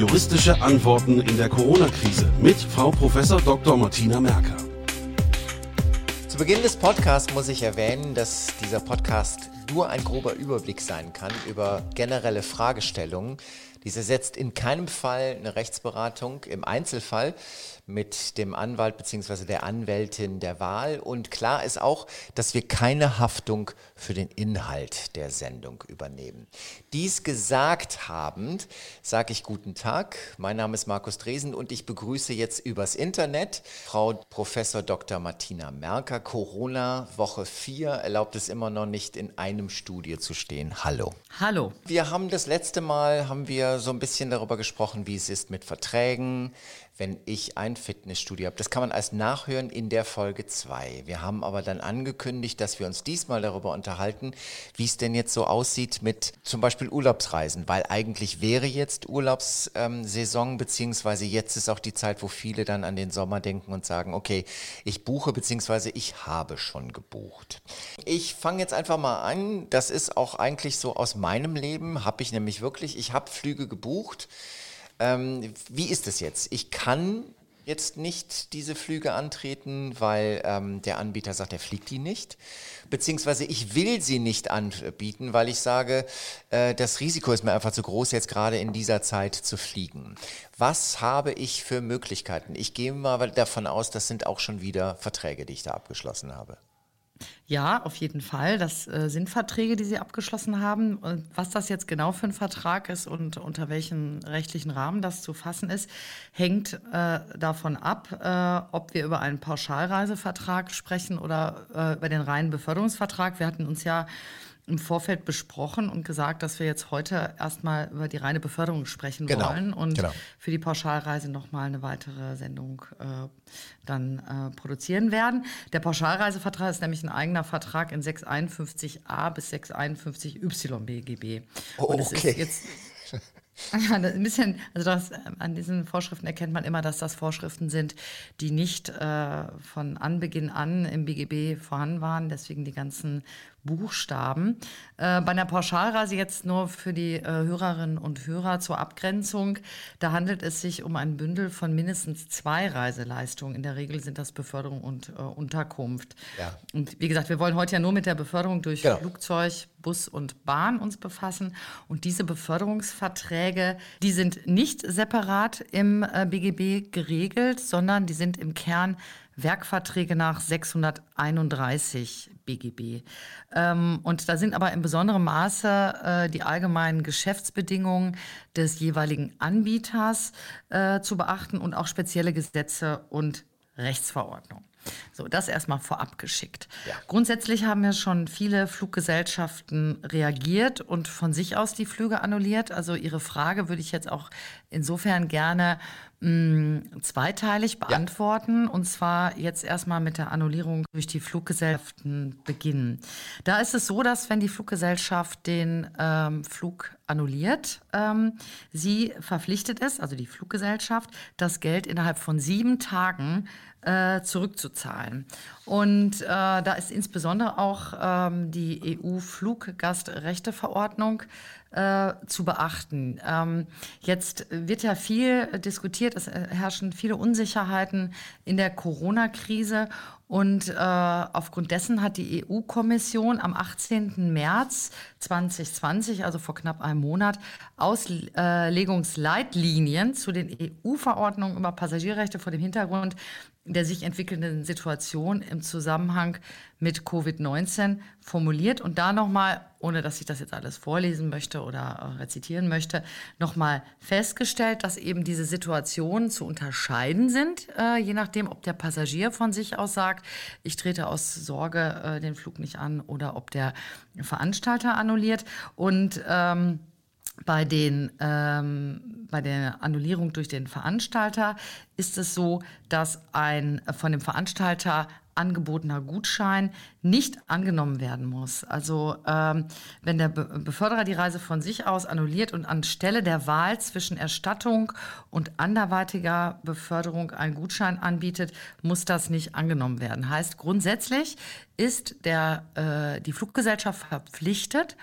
Juristische Antworten in der Corona-Krise mit Frau Prof. Dr. Martina Merker. Zu Beginn des Podcasts muss ich erwähnen, dass dieser Podcast nur ein grober Überblick sein kann über generelle Fragestellungen. Dieser setzt in keinem Fall eine Rechtsberatung im Einzelfall mit dem Anwalt bzw. der Anwältin der Wahl. Und klar ist auch, dass wir keine Haftung für den Inhalt der Sendung übernehmen. Dies gesagt habend, sage ich guten Tag. Mein Name ist Markus Dresen und ich begrüße jetzt übers Internet Frau Professor Dr. Martina Merker. Corona Woche 4 erlaubt es immer noch nicht in einem Studio zu stehen. Hallo. Hallo. Wir haben das letzte Mal haben wir so ein bisschen darüber gesprochen, wie es ist mit Verträgen, wenn ich ein Fitnessstudio habe. Das kann man als nachhören in der Folge 2. Wir haben aber dann angekündigt, dass wir uns diesmal darüber unterhalten, wie es denn jetzt so aussieht mit zum Beispiel Urlaubsreisen, weil eigentlich wäre jetzt Urlaubssaison, beziehungsweise jetzt ist auch die Zeit, wo viele dann an den Sommer denken und sagen, okay, ich buche, beziehungsweise ich habe schon gebucht. Ich fange jetzt einfach mal an. Das ist auch eigentlich so aus meinem Leben, habe ich nämlich wirklich, ich habe Flüge gebucht. Ähm, wie ist es jetzt? Ich kann jetzt nicht diese Flüge antreten, weil ähm, der Anbieter sagt, er fliegt die nicht. Beziehungsweise ich will sie nicht anbieten, weil ich sage, äh, das Risiko ist mir einfach zu groß, jetzt gerade in dieser Zeit zu fliegen. Was habe ich für Möglichkeiten? Ich gehe mal davon aus, das sind auch schon wieder Verträge, die ich da abgeschlossen habe. Ja, auf jeden Fall. Das äh, sind Verträge, die Sie abgeschlossen haben. Und was das jetzt genau für ein Vertrag ist und unter welchen rechtlichen Rahmen das zu fassen ist, hängt äh, davon ab, äh, ob wir über einen Pauschalreisevertrag sprechen oder äh, über den reinen Beförderungsvertrag. Wir hatten uns ja im Vorfeld besprochen und gesagt, dass wir jetzt heute erstmal über die reine Beförderung sprechen Genau, wollen und genau. für die Pauschalreise nochmal eine weitere Sendung äh, dann äh, produzieren werden. Der Pauschalreisevertrag ist nämlich ein eigener Vertrag in 651a bis 651y BGB. Oh, Und es okay. ja, ein bisschen, also das, ähm, an diesen Vorschriften erkennt man immer, dass das Vorschriften sind, die nicht äh, von Anbeginn an im BGB vorhanden waren, deswegen die ganzen Buchstaben. Äh, bei einer Pauschalreise jetzt nur für die äh, Hörerinnen und Hörer zur Abgrenzung, da handelt es sich um ein Bündel von mindestens zwei Reiseleistungen. In der Regel sind das Beförderung und äh, Unterkunft. Ja. Und wie gesagt, wir wollen heute ja nur mit der Beförderung durch Genau. Flugzeug, Bus und Bahn uns befassen. Und diese Beförderungsverträge, die sind nicht separat im äh, BGB geregelt, sondern die sind im Kern Werkverträge nach 631 BGB. Ähm, und da sind aber in besonderem Maße äh, die allgemeinen Geschäftsbedingungen des jeweiligen Anbieters äh, zu beachten und auch spezielle Gesetze und Rechtsverordnungen. So, das erstmal vorab geschickt. Grundsätzlich haben ja schon viele Fluggesellschaften reagiert und von sich aus die Flüge annulliert. Also Ihre Frage würde ich jetzt auch insofern gerne mh, zweiteilig beantworten. Und zwar jetzt erstmal mit der Annullierung durch die Fluggesellschaften beginnen. Da ist es so, dass wenn die Fluggesellschaft den ähm, Flug annulliert, ähm, sie verpflichtet ist, also die Fluggesellschaft, das Geld innerhalb von sieben Tagen äh, zurückzuzahlen. Und äh, da ist insbesondere auch ähm, die EU-Fluggastrechteverordnung äh, zu beachten. Ähm, jetzt wird ja viel diskutiert, es herrschen viele Unsicherheiten in der Corona-Krise. Und äh, aufgrund dessen hat die EU-Kommission am 18. März 2020, also vor knapp einem Monat, Auslegungsleitlinien zu den EU-Verordnungen über Passagierrechte vor dem Hintergrund der sich entwickelnden Situation im Zusammenhang mit Covid-19 formuliert und da nochmal, ohne dass ich das jetzt alles vorlesen möchte oder äh, rezitieren möchte, nochmal festgestellt, dass eben diese Situationen zu unterscheiden sind, äh, je nachdem, ob der Passagier von sich aus sagt, ich trete aus Sorge äh, den Flug nicht an oder ob der Veranstalter annulliert. Und ähm, bei, den, ähm, bei der Annullierung durch den Veranstalter ist es so, dass ein von dem Veranstalter angebotener Gutschein nicht angenommen werden muss. Also ähm, wenn der Be Beförderer die Reise von sich aus annulliert und anstelle der Wahl zwischen Erstattung und anderweitiger Beförderung einen Gutschein anbietet, muss das nicht angenommen werden. Heißt grundsätzlich ist der, äh, die Fluggesellschaft verpflichtet,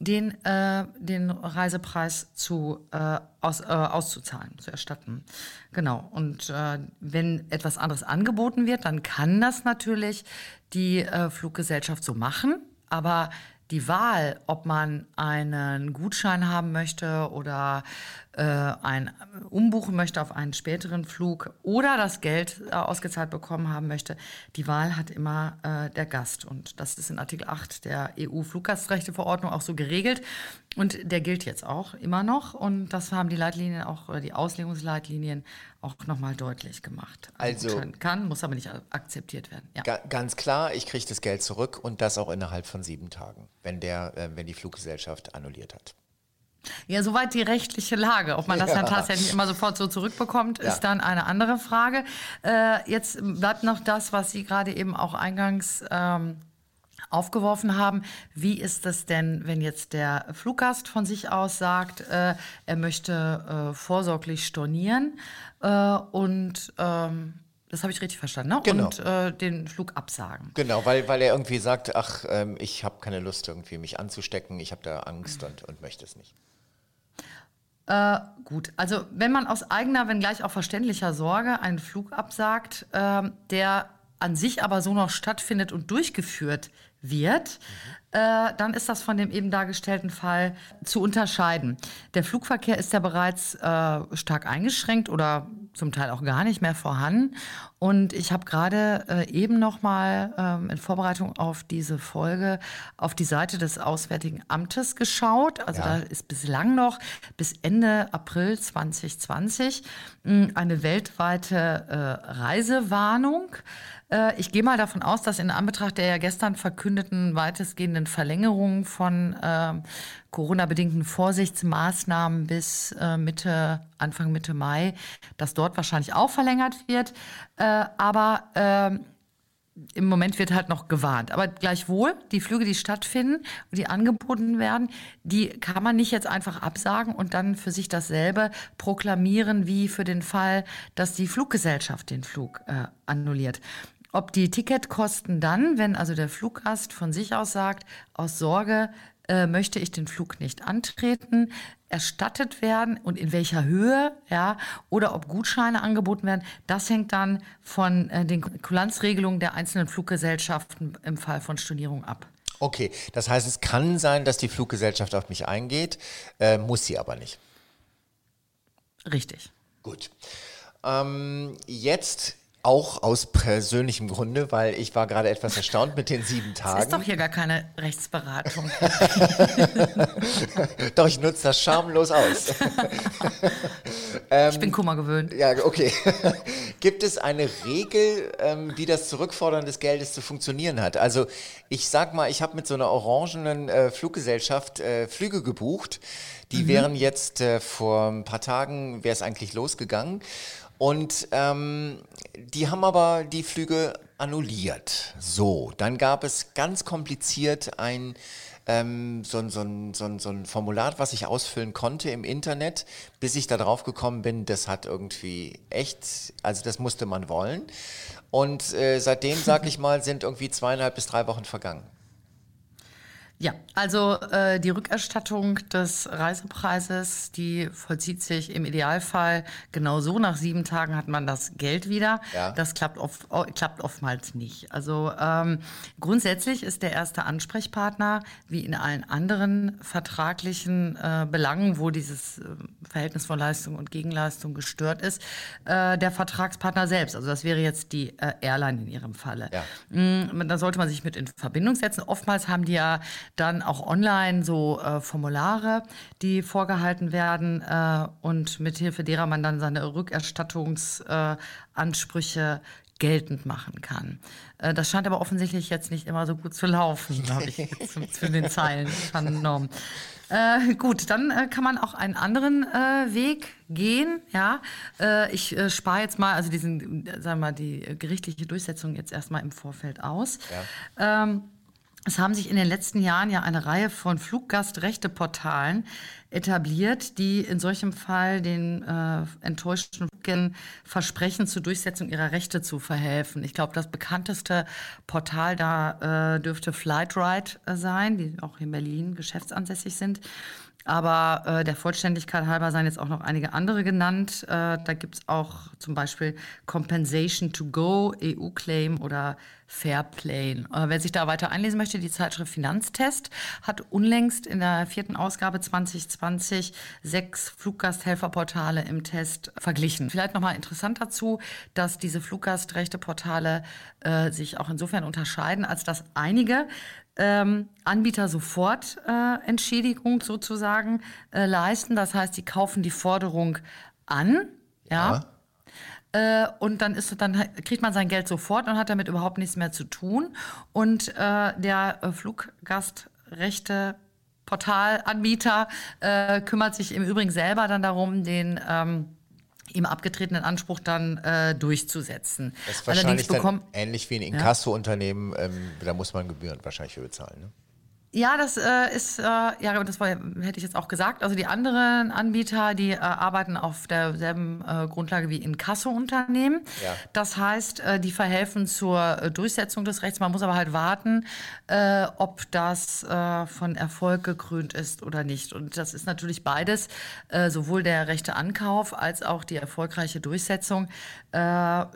den, äh, den Reisepreis zu, äh, aus, äh, auszuzahlen, zu erstatten. Genau. Und äh, wenn etwas anderes angeboten wird, dann kann das natürlich die äh, Fluggesellschaft so machen. Aber die Wahl, ob man einen Gutschein haben möchte oder äh, ein umbuchen möchte auf einen späteren Flug oder das Geld äh, ausgezahlt bekommen haben möchte, die Wahl hat immer äh, der Gast. Und das ist in Artikel 8 der EU-Fluggastrechteverordnung auch so geregelt. Und der gilt jetzt auch immer noch. Und das haben die Leitlinien auch, oder die Auslegungsleitlinien auch nochmal deutlich gemacht. Also, also kann, muss aber nicht akzeptiert werden. Ja. Ganz klar, ich kriege das Geld zurück und das auch innerhalb von sieben Tagen, wenn, der, äh, wenn die Fluggesellschaft annulliert hat. Ja, soweit die rechtliche Lage. Ob man das ja. dann tatsächlich immer sofort so zurückbekommt, ja. ist dann eine andere Frage. Äh, jetzt bleibt noch das, was Sie gerade eben auch eingangs ähm, aufgeworfen haben. Wie ist das denn, wenn jetzt der Fluggast von sich aus sagt, äh, er möchte äh, vorsorglich stornieren äh, und ähm, das habe ich richtig verstanden, ne? Genau. Und äh, den Flug absagen. Genau, weil, weil er irgendwie sagt, ach, ähm, ich habe keine Lust, irgendwie mich anzustecken, ich habe da Angst und, und möchte es nicht. Äh, gut, also wenn man aus eigener, wenn gleich auch verständlicher Sorge einen Flug absagt, äh, der an sich aber so noch stattfindet und durchgeführt wird, äh, dann ist das von dem eben dargestellten Fall zu unterscheiden. Der Flugverkehr ist ja bereits äh, stark eingeschränkt oder zum Teil auch gar nicht mehr vorhanden. Und ich habe gerade äh, eben noch mal ähm, in Vorbereitung auf diese Folge auf die Seite des Auswärtigen Amtes geschaut. Also ja. da ist bislang noch bis Ende April 2020 mh, hm, eine weltweite äh, Reisewarnung. Äh, ich gehe mal davon aus, dass in Anbetracht der ja gestern verkündeten weitestgehenden Verlängerung von äh, Corona-bedingten Vorsichtsmaßnahmen bis äh, Mitte, Anfang Mitte Mai, dass dort wahrscheinlich auch verlängert wird. Äh, aber ähm, im Moment wird halt noch gewarnt. Aber gleichwohl, die Flüge, die stattfinden und die angeboten werden, die kann man nicht jetzt einfach absagen und dann für sich dasselbe proklamieren wie für den Fall, dass die Fluggesellschaft den Flug äh, annulliert ob die Ticketkosten dann, wenn also der Fluggast von sich aus sagt, aus Sorge äh, möchte ich den Flug nicht antreten, erstattet werden und in welcher Höhe, ja, oder ob Gutscheine angeboten werden, das hängt dann von äh, den Kulanzregelungen der einzelnen Fluggesellschaften im Fall von Stornierung ab. Okay, das heißt, es kann sein, dass die Fluggesellschaft auf mich eingeht, äh, muss sie aber nicht. Richtig. Gut. Ähm, jetzt auch aus persönlichem Grunde, weil ich war gerade etwas erstaunt mit den sieben Tagen. Das ist doch hier gar keine Rechtsberatung. doch, ich nutze das schamlos aus. ähm, ich bin Kummer gewöhnt. Ja, okay. Gibt es eine Regel, ähm, wie das Zurückfordern des Geldes zu funktionieren hat? Also ich sag mal, ich habe mit so einer orangenen äh, Fluggesellschaft äh, Flüge gebucht. Die mhm. wären jetzt äh, vor ein paar Tagen, wäre es eigentlich losgegangen. Und ähm, die haben aber die Flüge annulliert. So, dann gab es ganz kompliziert ein ähm, so, ein, so, ein, so, ein, so ein Formular, was ich ausfüllen konnte im Internet, bis ich da drauf gekommen bin, das hat irgendwie echt, also das musste man wollen. Und äh, seitdem, sag ich mal, sind irgendwie zweieinhalb bis drei Wochen vergangen. Ja, also äh, die Rückerstattung des Reisepreises, die vollzieht sich im Idealfall genau so. Nach sieben Tagen hat man das Geld wieder. Ja. Das klappt, oft, klappt oftmals nicht. Also ähm, grundsätzlich ist der erste Ansprechpartner, wie in allen anderen vertraglichen äh, Belangen, wo dieses äh, Verhältnis von Leistung und Gegenleistung gestört ist, äh, der Vertragspartner selbst. Also das wäre jetzt die äh, Airline in ihrem Falle. Ja. Mm, Da sollte man sich mit in Verbindung setzen. Oftmals haben die ja dann auch online so äh, Formulare, die vorgehalten werden äh, und mithilfe derer man dann seine Rückerstattungsansprüche geltend machen kann. Äh, das scheint aber offensichtlich jetzt nicht immer so gut zu laufen, habe ich jetzt zwischen den Zeilen vernommen. Äh, gut, dann äh, kann man auch einen anderen äh, Weg gehen. Ja, äh, ich äh, spare jetzt mal also diesen, äh, sagen wir mal, die äh, gerichtliche Durchsetzung jetzt erstmal im Vorfeld aus. Ähm, es haben sich in den letzten Jahren ja eine Reihe von Fluggastrechteportalen etabliert, die in solchem Fall den äh, enttäuschten Fluggästen versprechen, zur Durchsetzung ihrer Rechte zu verhelfen. Ich glaube, das bekannteste Portal da äh, dürfte Flightride äh, sein, die auch in Berlin geschäftsansässig sind. Aber äh, der Vollständigkeit halber seien jetzt auch noch einige andere genannt. Äh, da gibt es auch zum Beispiel Compensation to Go, EU-Claim oder Fairplane. Äh, wer sich da weiter einlesen möchte, die Zeitschrift Finanztest hat unlängst in der vierten Ausgabe 2020 sechs Fluggasthelferportale im Test verglichen. Vielleicht nochmal interessant dazu, dass diese Fluggastrechteportale äh, sich auch insofern unterscheiden, als dass einige ähm, Anbieter sofort äh, Entschädigung sozusagen äh, leisten. Das heißt, die kaufen die Forderung an, ja. Äh, und dann, ist, dann kriegt man sein Geld sofort und hat damit überhaupt nichts mehr zu tun. Und äh, der äh, Fluggastrechte Portalanbieter kümmert sich im Übrigen selber dann darum, den ähm, ihm abgetretenen Anspruch dann äh, durchzusetzen. Das ist Allerdings wahrscheinlich bekommt ähnlich wie ein Inkasso-Unternehmen, ähm, da muss man Gebühren wahrscheinlich für bezahlen. Ne? Ja, das äh, ist, äh, ja, das war, hätte ich jetzt auch gesagt. Also die anderen Anbieter, die äh, arbeiten auf derselben äh, Grundlage wie Inkasso-Unternehmen. Ja. Das heißt, äh, die verhelfen zur äh, Durchsetzung des Rechts. Man muss aber halt warten, ob das von Erfolg gekrönt ist oder nicht. Und das ist natürlich beides, sowohl der rechte Ankauf als auch die erfolgreiche Durchsetzung. Da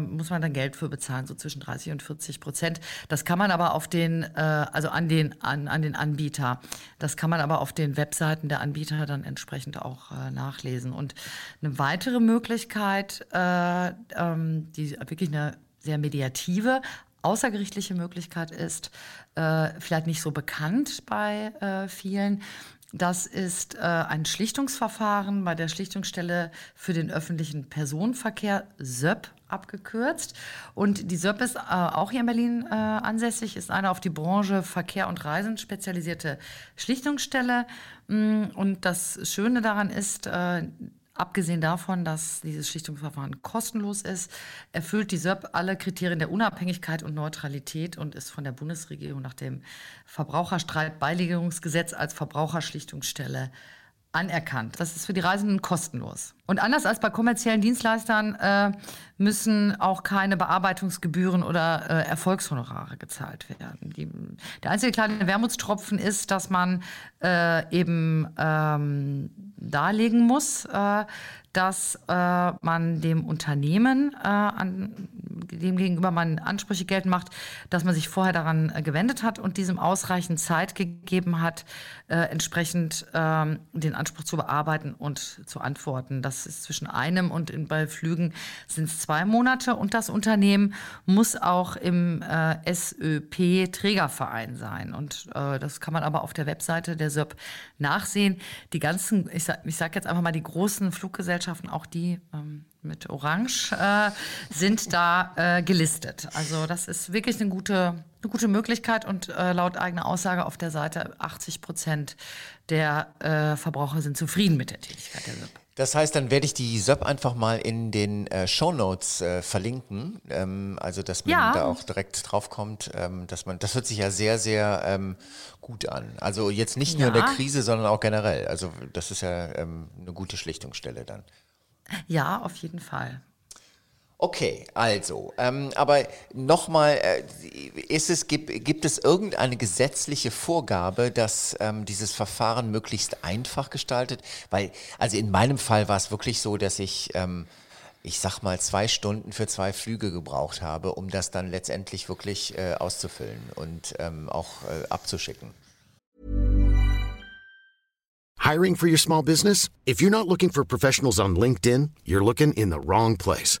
muss man dann Geld für bezahlen, so zwischen 30 und 40 Prozent. Das kann man aber auf den, also an den, an, an den Anbieter, das kann man aber auf den Webseiten der Anbieter dann entsprechend auch äh, nachlesen. Und eine weitere Möglichkeit, äh, ähm, die wirklich eine sehr mediative, außergerichtliche Möglichkeit ist, äh, vielleicht nicht so bekannt bei äh, vielen. Das ist äh, ein Schlichtungsverfahren bei der Schlichtungsstelle für den öffentlichen Personenverkehr, SÖP abgekürzt. Und die SÖP ist äh, auch hier in Berlin äh, ansässig, ist eine auf die Branche Verkehr und Reisen spezialisierte Schlichtungsstelle. Mm, Und das Schöne daran ist, äh, Abgesehen davon, dass dieses Schlichtungsverfahren kostenlos ist, erfüllt die SÖP alle Kriterien der Unabhängigkeit und Neutralität und ist von der Bundesregierung nach dem Verbraucherstreitbeilegungsgesetz als Verbraucherschlichtungsstelle anerkannt. Das ist für die Reisenden kostenlos. Und anders als bei kommerziellen Dienstleistern äh, müssen auch keine Bearbeitungsgebühren oder äh, Erfolgshonorare gezahlt werden. Die, der einzige kleine Wermutstropfen ist, dass man äh, eben ähm, darlegen muss, äh, dass äh, man dem Unternehmen, äh, an, dem gegenüber man Ansprüche geltend macht, dass man sich vorher daran äh, gewendet hat und diesem ausreichend Zeit gegeben hat, äh, entsprechend ähm, den Anspruch zu bearbeiten und zu antworten. Das ist zwischen einem und in, bei Flügen sind es zwei Monate und das Unternehmen muss auch im äh, SÖP Trägerverein sein. Und äh, das kann man aber auf der Webseite der SÖP nachsehen. Die ganzen, ich sage sag jetzt einfach mal die großen Fluggesellschaften, auch die ähm, mit Orange, äh, sind da äh, gelistet. Also das ist wirklich eine gute, eine gute Möglichkeit und äh, laut eigener Aussage auf der Seite 80 Prozent der äh, Verbraucher sind zufrieden mit der Tätigkeit der SÖP. Das heißt, dann werde ich die SÖP einfach mal in den äh, Shownotes äh, verlinken, ähm, also dass man Ja. da auch direkt draufkommt, ähm, dass man, das hört sich ja sehr, sehr ähm, gut an. Also jetzt nicht nur in der Ja. Krise, sondern auch generell. Also das ist ja ähm, eine gute Schlichtungsstelle dann. Ja, auf jeden Fall. Okay, also, ähm, aber nochmal, äh, ist es, gibt, gibt es irgendeine gesetzliche Vorgabe, dass ähm, dieses Verfahren möglichst einfach gestaltet? Weil, also in meinem Fall war es wirklich so, dass ich, ähm, ich sag mal, zwei Stunden für zwei Flüge gebraucht habe, um das dann letztendlich wirklich äh, auszufüllen und ähm, auch äh, abzuschicken. Hiring for your small business? If you're not looking for professionals on LinkedIn, you're looking in the wrong place.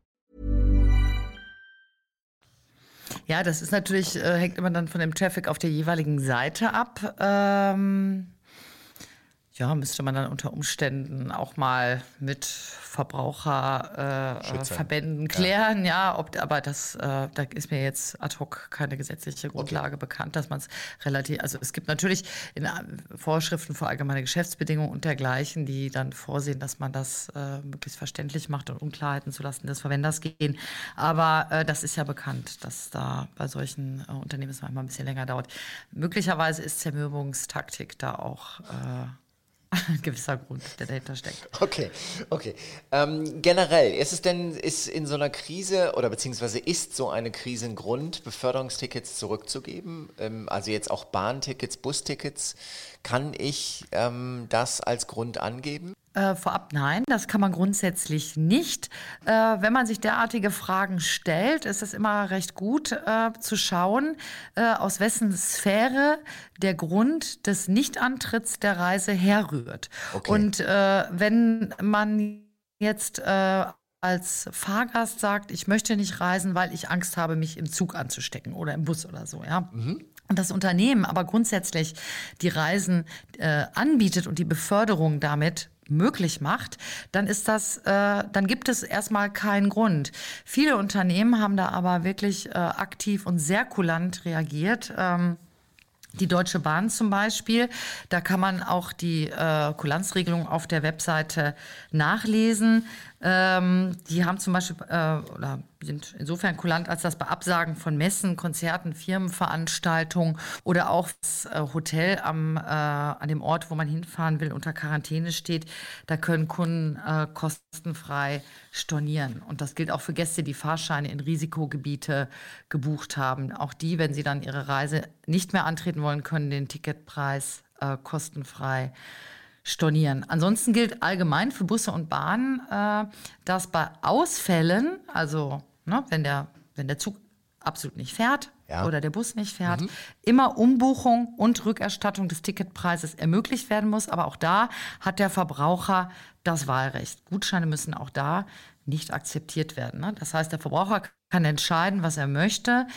Ja, das ist natürlich, äh, hängt immer dann von dem Traffic auf der jeweiligen Seite ab. Ähm, ja, müsste man dann unter Umständen auch mal mit Verbraucherverbänden äh, klären, ja. ja. ob, aber das, äh, da ist mir jetzt ad hoc keine gesetzliche Grundlage okay. bekannt, dass man es relativ, also es gibt natürlich in äh, Vorschriften für allgemeine Geschäftsbedingungen und dergleichen, die dann vorsehen, dass man das äh, möglichst verständlich macht und Unklarheiten zulasten des Verwenders gehen. Aber äh, das ist ja bekannt, dass da bei solchen äh, Unternehmen es manchmal ein bisschen länger dauert. Möglicherweise ist Zermürbungstaktik da auch ein gewisser Grund, der dahinter steckt. Okay, okay. Ähm, generell, ist es denn, ist in so einer Krise oder beziehungsweise ist so eine Krise ein Grund, Beförderungstickets zurückzugeben? Ähm, also jetzt auch Bahntickets, Bustickets. Kann ich ähm, das als Grund angeben? Äh, vorab nein, das kann man grundsätzlich nicht. Äh, wenn man sich derartige Fragen stellt, ist es immer recht gut äh, zu schauen, äh, aus wessen Sphäre der Grund des Nichtantritts der Reise herrührt. Okay. Und äh, wenn man jetzt als Fahrgast sagt, ich möchte nicht reisen, weil ich Angst habe, mich im Zug anzustecken oder im Bus oder so, ja. Mhm und das Unternehmen aber grundsätzlich die Reisen äh, anbietet und die Beförderung damit möglich macht, dann ist das, äh, dann gibt es erstmal keinen Grund. Viele Unternehmen haben da aber wirklich äh, aktiv und sehr kulant reagiert. Ähm, die Deutsche Bahn zum Beispiel, da kann man auch die äh, Kulanzregelung auf der Webseite nachlesen. Ähm, die haben zum Beispiel, äh, oder sind insofern kulant, als das bei Absagen von Messen, Konzerten, Firmenveranstaltungen oder auch das äh, Hotel am, äh, an dem Ort, wo man hinfahren will, unter Quarantäne steht, da können Kunden äh, kostenfrei stornieren. Und das gilt auch für Gäste, die Fahrscheine in Risikogebiete gebucht haben. Auch die, wenn sie dann ihre Reise nicht mehr antreten wollen, können den Ticketpreis äh, kostenfrei stornieren. Ansonsten gilt allgemein für Busse und Bahnen, äh, dass bei Ausfällen, also ne, wenn, der, wenn der Zug absolut nicht fährt ja. oder der Bus nicht fährt, mhm. immer Umbuchung und Rückerstattung des Ticketpreises ermöglicht werden muss. Aber auch da hat der Verbraucher das Wahlrecht. Gutscheine müssen auch da nicht akzeptiert werden. Ne? Das heißt, der Verbraucher kann entscheiden, was er möchte,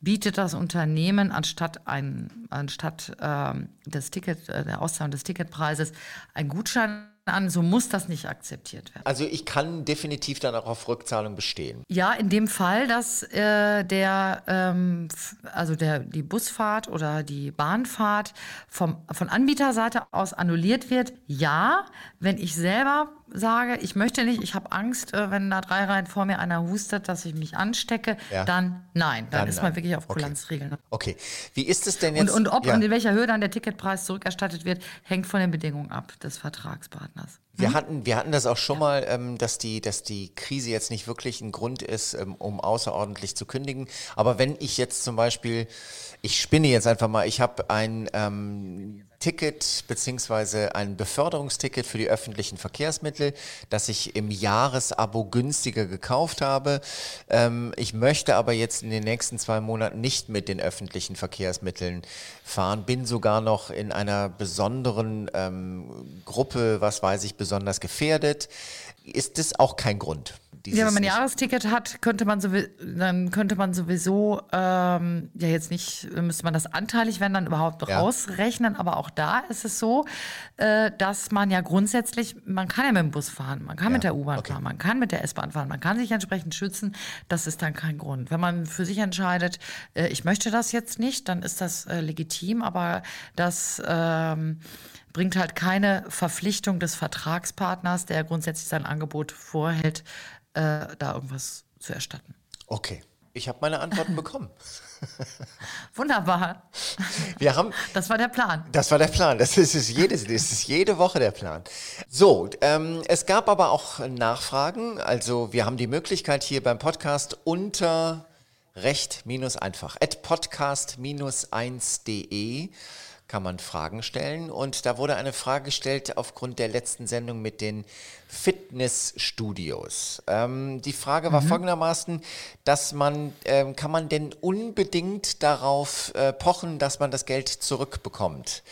bietet das Unternehmen anstatt, ein, anstatt ähm, des Ticket, äh, der Auszahlung des Ticketpreises einen Gutschein an, so muss das nicht akzeptiert werden. Also ich kann definitiv dann auch auf Rückzahlung bestehen. Ja, in dem Fall, dass äh, der, ähm, also der, die Busfahrt oder die Bahnfahrt vom, von Anbieterseite aus annulliert wird, ja, wenn ich selber sage, ich möchte nicht, ich habe Angst, äh, wenn da drei Reihen vor mir einer hustet, dass ich mich anstecke, ja. dann nein. Dann, dann ist man nein. wirklich auf Kulanzregeln. Okay. okay. Wie ist es denn jetzt? Und, und ob ja. und in welcher Höhe dann der Ticketpreis zurückerstattet wird, hängt von den Bedingungen ab des Vertragspartners. Wir, hm? hatten, wir hatten das auch schon mal, ähm, dass, die, dass die Krise jetzt nicht wirklich ein Grund ist, ähm, um außerordentlich zu kündigen. Aber wenn ich jetzt zum Beispiel, ich spinne jetzt einfach mal, ich habe ein ähm, Ticket beziehungsweise ein Beförderungsticket für die öffentlichen Verkehrsmittel, das ich im Jahresabo günstiger gekauft habe. Ähm, ich möchte aber jetzt in den nächsten zwei Monaten nicht mit den öffentlichen Verkehrsmitteln fahren, bin sogar noch in einer besonderen ähm, Gruppe, was weiß ich, besonders gefährdet. Ist das auch kein Grund? Dieses Ja, wenn man ein. Jahresticket hat, könnte man sowieso, dann könnte man sowieso ähm, ja jetzt nicht, müsste man das anteilig, wenn dann überhaupt Ja. rausrechnen. Aber auch da ist es so, äh, dass man ja grundsätzlich, man kann ja mit dem Bus fahren, man kann mit der U-Bahn okay. fahren, man kann mit der S-Bahn fahren, man kann sich entsprechend schützen. Das ist dann kein Grund. Wenn man für sich entscheidet, äh, ich möchte das jetzt nicht, dann ist das äh, legitim, aber das ähm, bringt halt keine Verpflichtung des Vertragspartners, der grundsätzlich sein Angebot vorhält, äh, da irgendwas zu erstatten. Okay, ich habe meine Antworten bekommen. Wunderbar. Wir haben, Das war der Plan. das war der Plan. Das ist, es jede, das ist jede Woche der Plan. So, ähm, es gab aber auch Nachfragen. Also wir haben die Möglichkeit hier beim Podcast unter recht-einfach at podcast-1.de kann man Fragen stellen. Und da wurde eine Frage gestellt aufgrund der letzten Sendung mit den Fitnessstudios. Ähm, die Frage war folgendermaßen, dass man, ähm, kann man denn unbedingt darauf äh, pochen, dass man das Geld zurückbekommt?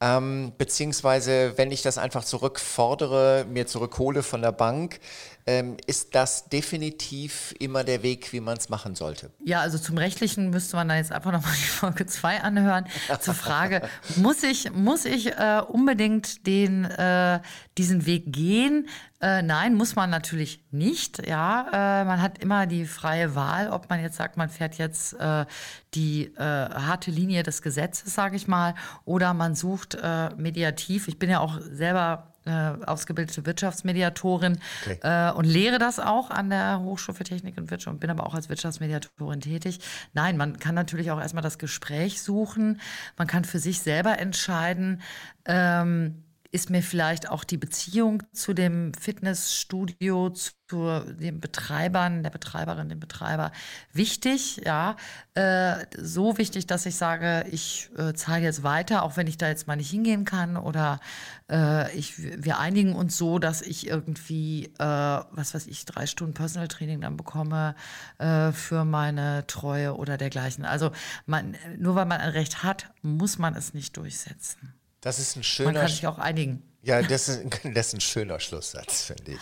Ähm, beziehungsweise, wenn ich das einfach zurückfordere, mir zurückhole von der Bank, ähm, ist das definitiv immer der Weg, wie man es machen sollte. Ja, also zum Rechtlichen müsste man dann jetzt einfach nochmal die Folge 2 anhören. Zur Frage, muss ich, muss ich äh, unbedingt den, äh, diesen Weg gehen? Äh, nein, muss man natürlich nicht. Ja, äh, man hat immer die freie Wahl, ob man jetzt sagt, man fährt jetzt äh, die äh, harte Linie des Gesetzes, sage ich mal, oder man sucht mediativ. Ich bin ja auch selber äh, ausgebildete Wirtschaftsmediatorin Okay. äh, und lehre das auch an der Hochschule für Technik und Wirtschaft und bin aber auch als Wirtschaftsmediatorin tätig. Nein, man kann natürlich auch erstmal das Gespräch suchen. Man kann für sich selber entscheiden, ähm, ist mir vielleicht auch die Beziehung zu dem Fitnessstudio, zu den Betreibern, der Betreiberin, dem Betreiber wichtig, ja, äh, so wichtig, dass ich sage, ich äh, zahle jetzt weiter, auch wenn ich da jetzt mal nicht hingehen kann oder äh, ich, wir einigen uns so, dass ich irgendwie, äh, was weiß ich, drei Stunden Personal Training dann bekomme äh, für meine Treue oder dergleichen. Also man, nur weil man ein Recht hat, muss man es nicht durchsetzen. Das ist ein Man schöner kann sich auch einigen. Ja, das ist, das ist ein schöner Schlusssatz, finde ich.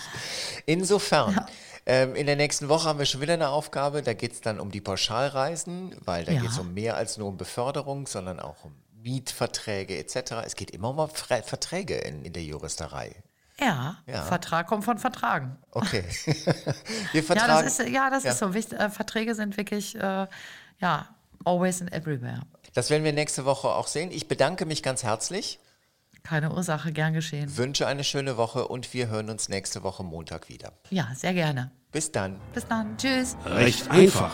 Insofern, ähm, in der nächsten Woche haben wir schon wieder eine Aufgabe. Da geht es dann um die Pauschalreisen, weil da Ja. geht es um mehr als nur um Beförderung, sondern auch um Mietverträge etc. Es geht immer um Verträge in, in der Juristerei. Ja, Ja. Vertrag kommt von Vertragen. Okay. wir Ja, vertragen. das ist, ja, das Ja. ist so wichtig. Äh, Verträge sind wirklich, äh, ja, always and everywhere. Das werden wir nächste Woche auch sehen. Ich bedanke mich ganz herzlich, Keine Ursache, gern geschehen. wünsche eine schöne Woche und wir hören uns nächste Woche Montag wieder. Ja, sehr gerne. Bis dann. Bis dann. Tschüss. Recht einfach.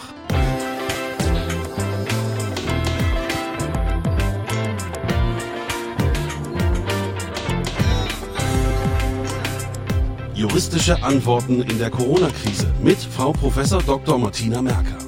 Juristische Antworten in der Corona-Krise mit Frau Prof. Dr. Martina Merker.